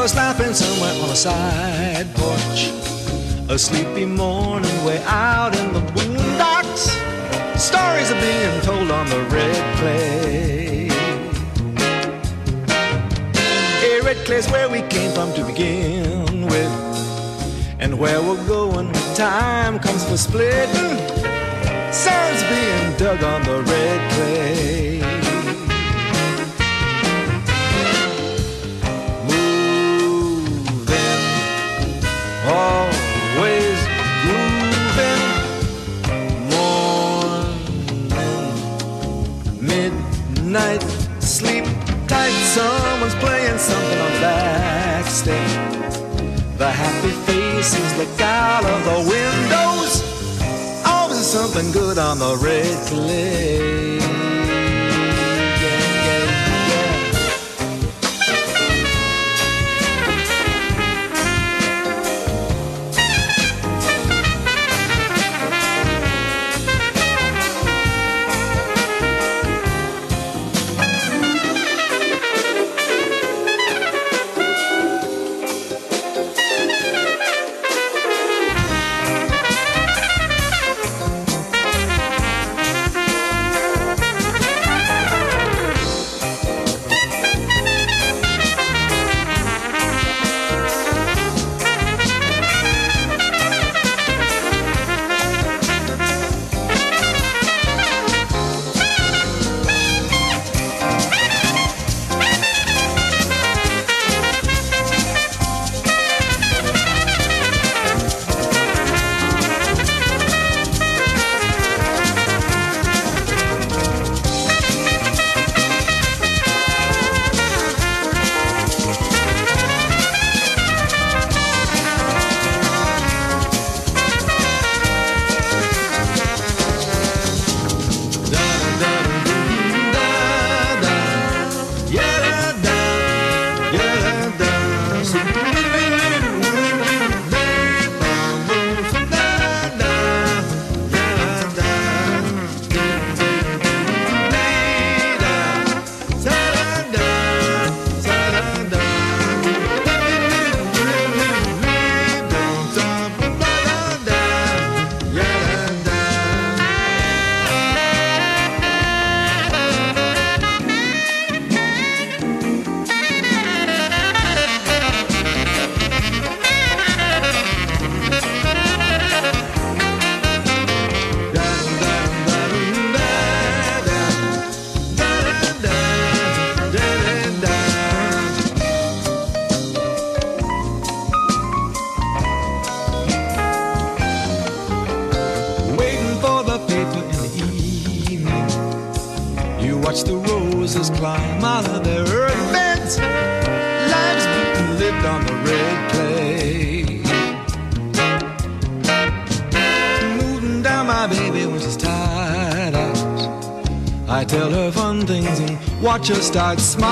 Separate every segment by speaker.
Speaker 1: window slapping somewhere on a side porch. A sleepy morning way out in the boondocks. Stories are being told on the red clay. Hey, red clay's where we came from to begin with. And where we're going, time comes for splitting. Sun's being dug on the red clay. Midnight, sleep tight. Someone's playing something on the back step. The happy faces look out of the windows. Oh, Always something good on the red clay. Start smiling.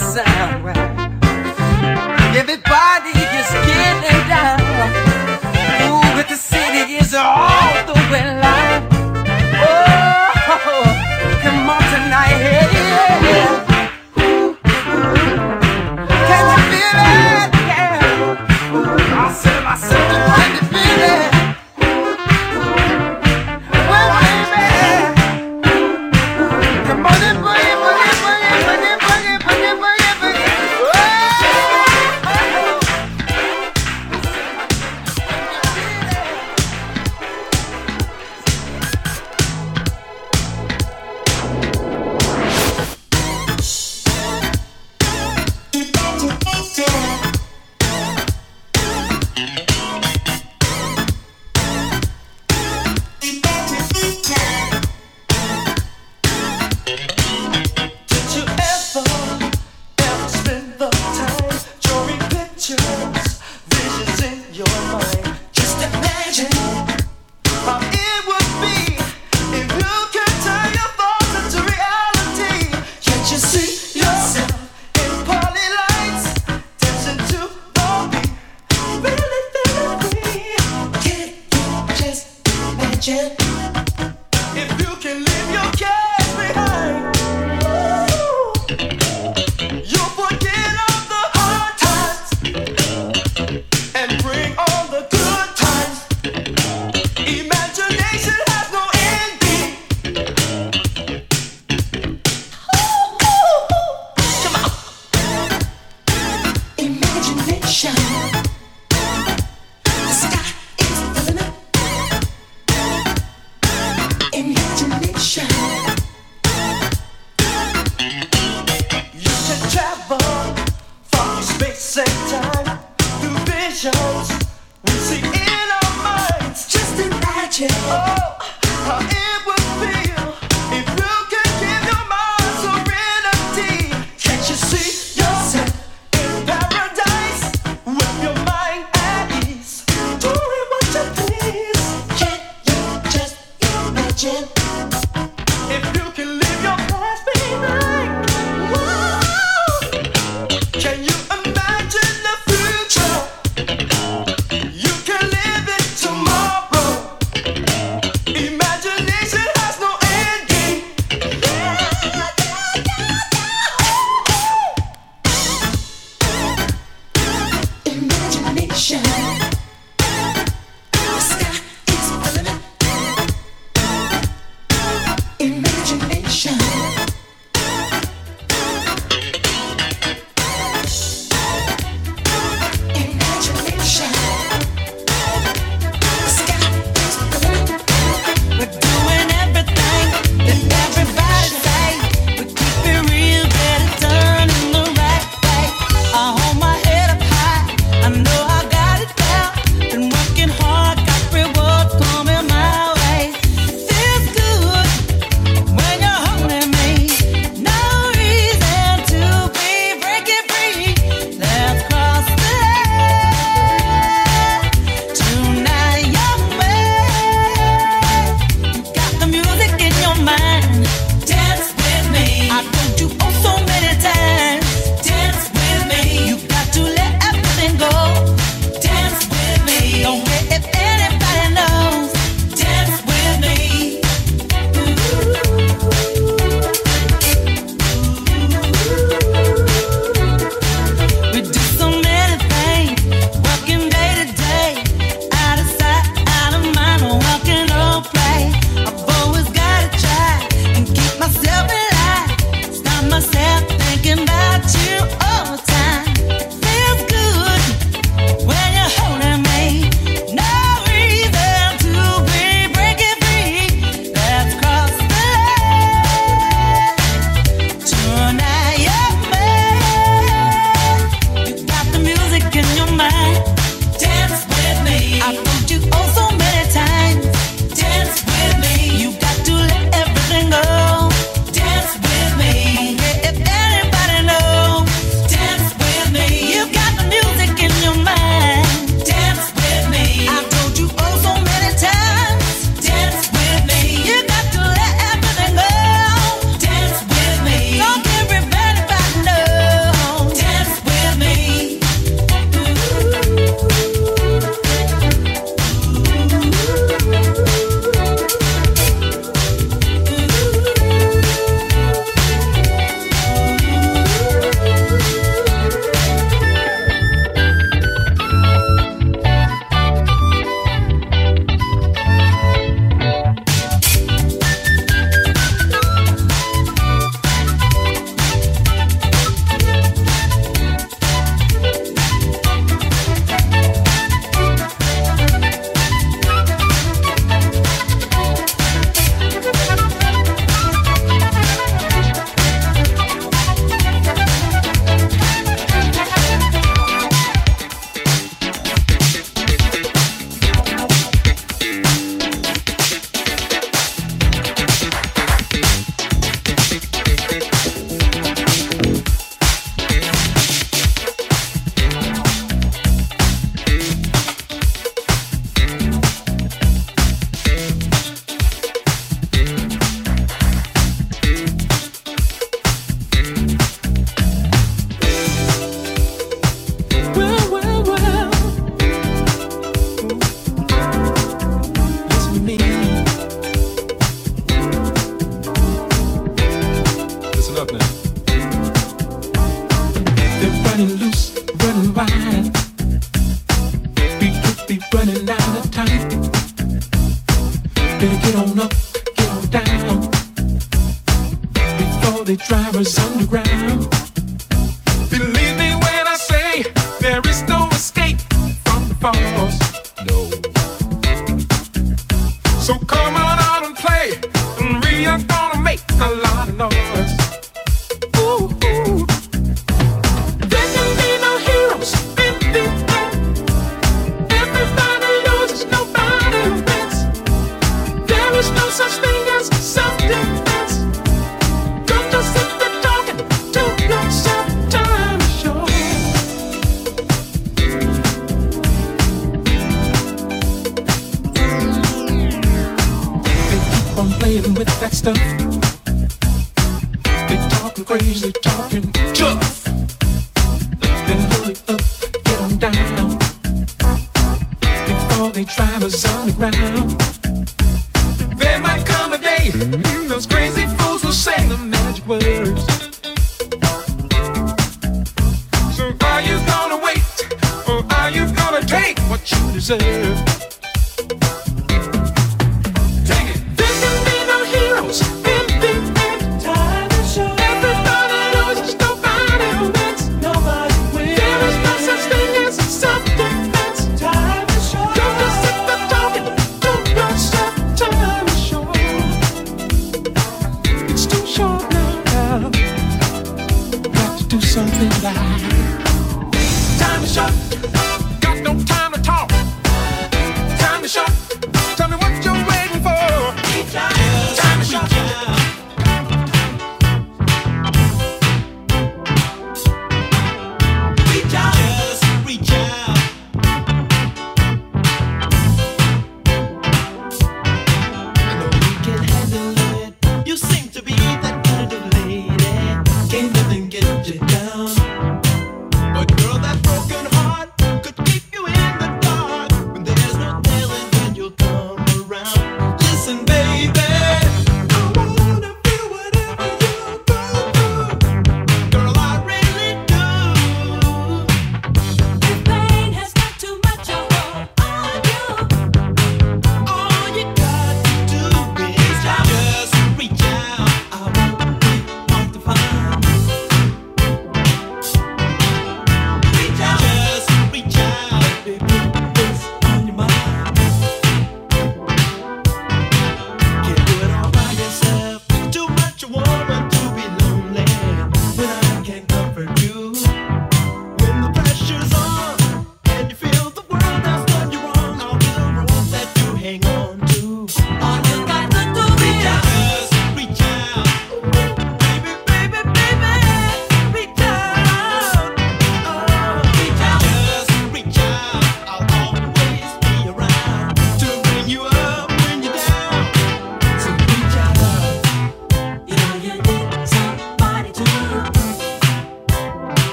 Speaker 2: Boogie,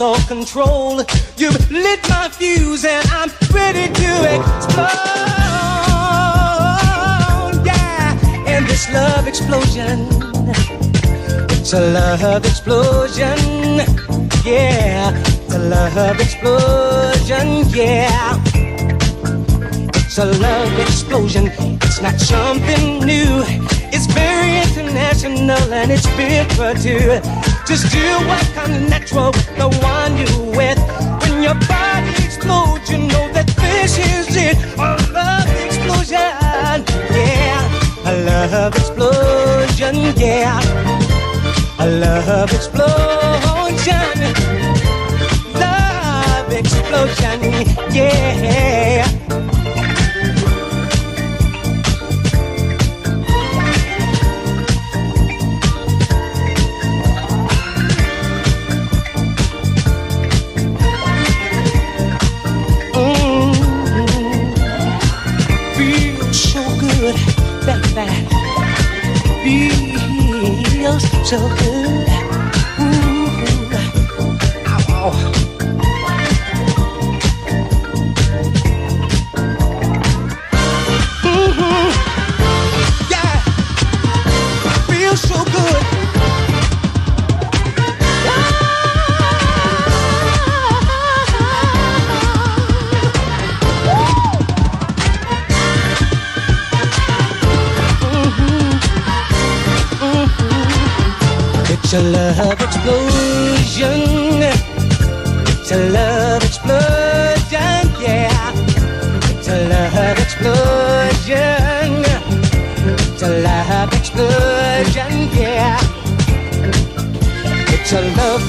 Speaker 3: lost all control. You've lit my fuse and I'm ready to explode. Yeah, and this love explosion. It's a love explosion. Yeah, a love explosion. Yeah. It's a love explosion. It's not something new. It's very international and it's big for two. Just do what kind of yeah. A love explosion. Love explosion, yeah. 首歌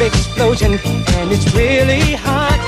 Speaker 3: explosion, and it's really hot.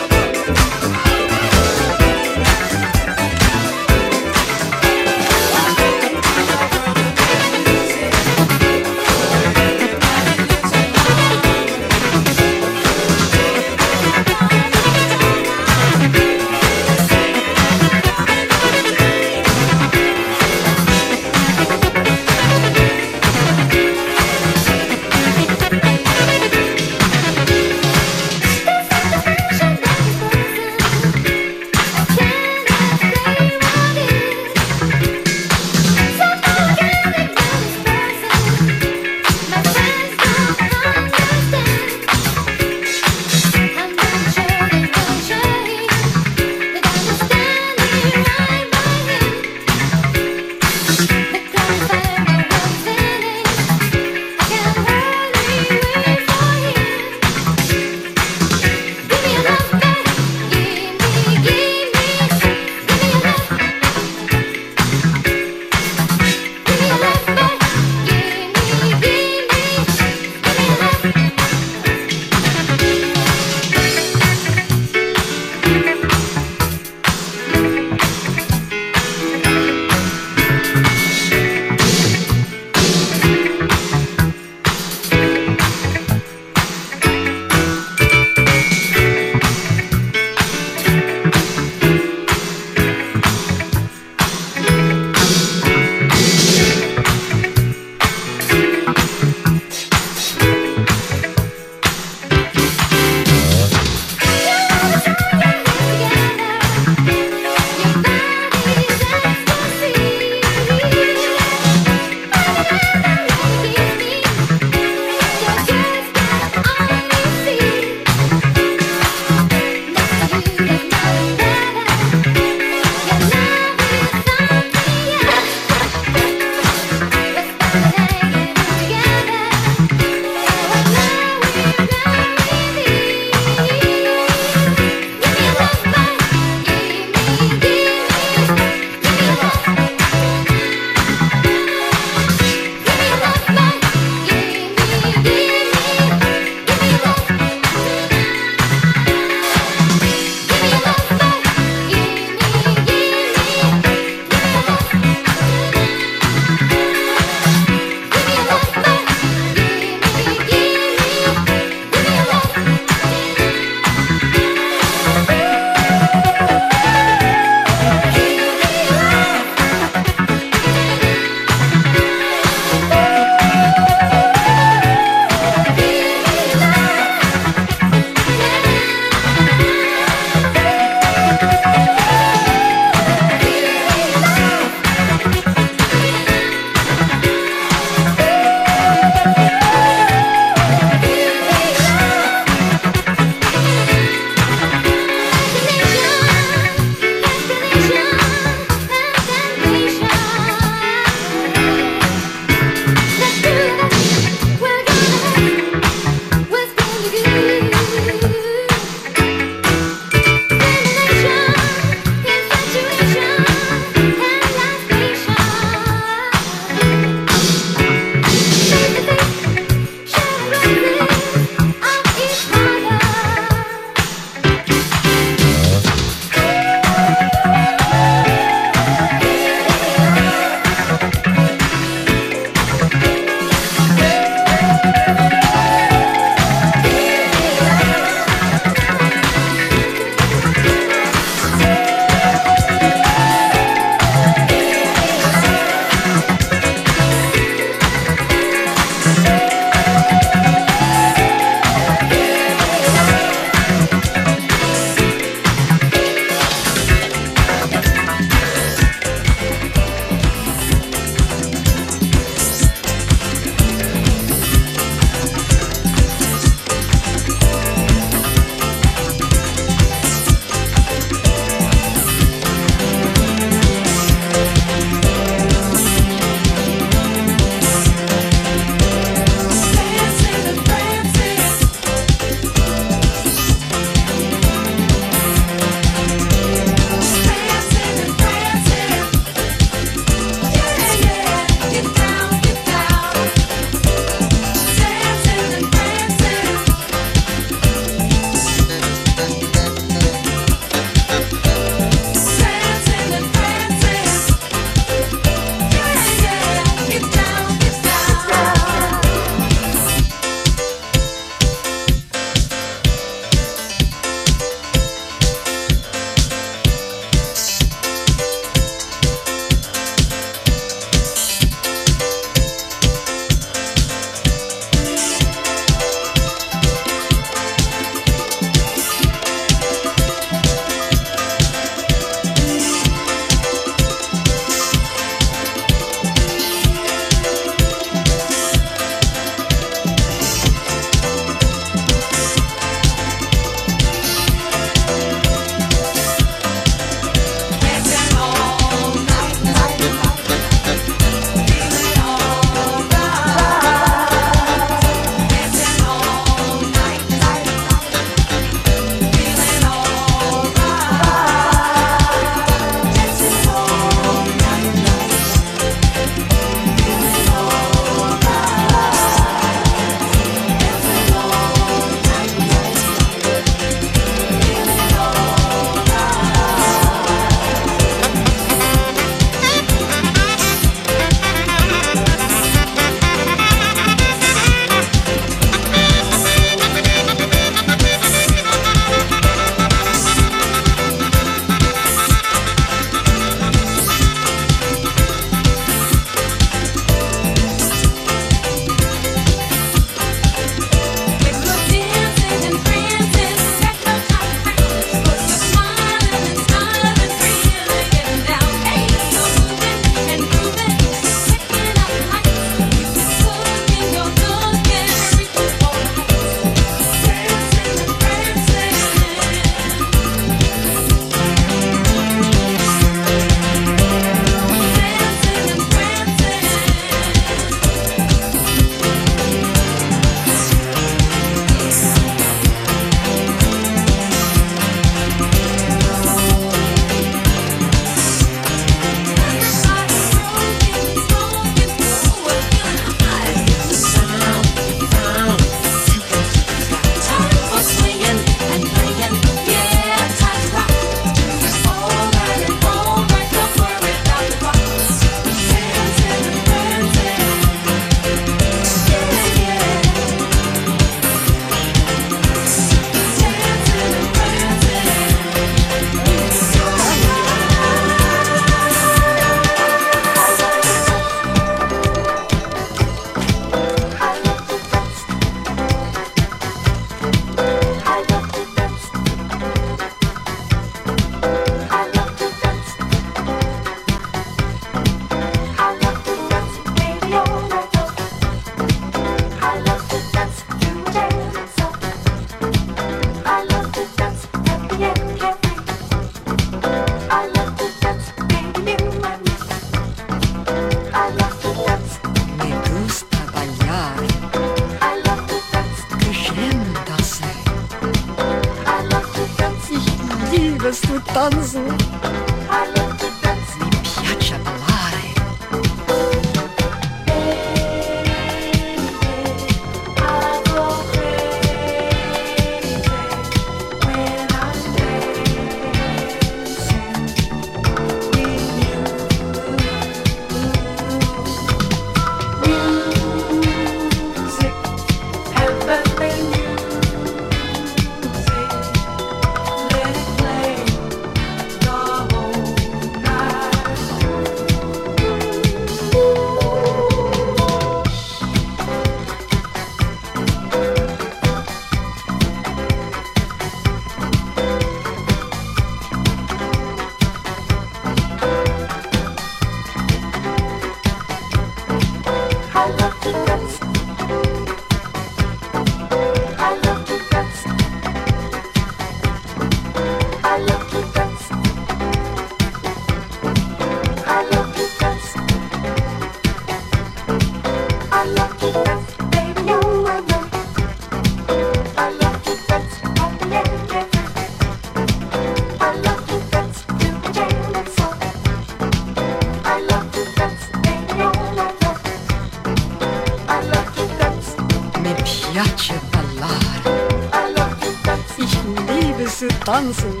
Speaker 4: Aptal mısın?